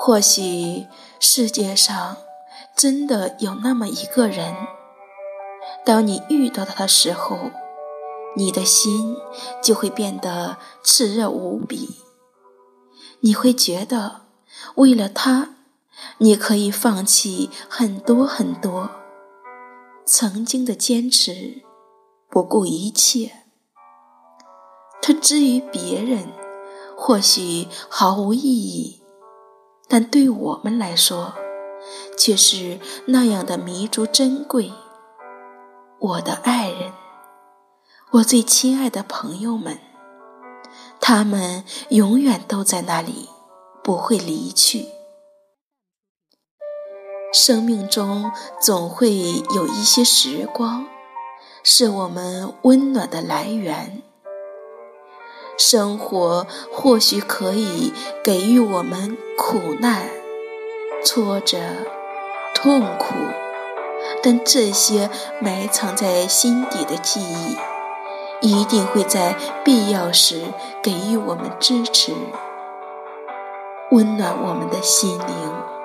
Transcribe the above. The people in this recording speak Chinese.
或许世界上真的有那么一个人，当你遇到他的时候，你的心就会变得炽热无比。你会觉得，为了他，你可以放弃很多很多。曾经的坚持，不顾一切。他之于别人，或许毫无意义，但对我们来说，却是那样的弥足珍贵。我的爱人，我最亲爱的朋友们，他们永远都在那里，不会离去。生命中总会有一些时光，是我们温暖的来源。生活或许可以给予我们苦难、挫折、痛苦，但这些埋藏在心底的记忆，一定会在必要时给予我们支持，温暖我们的心灵。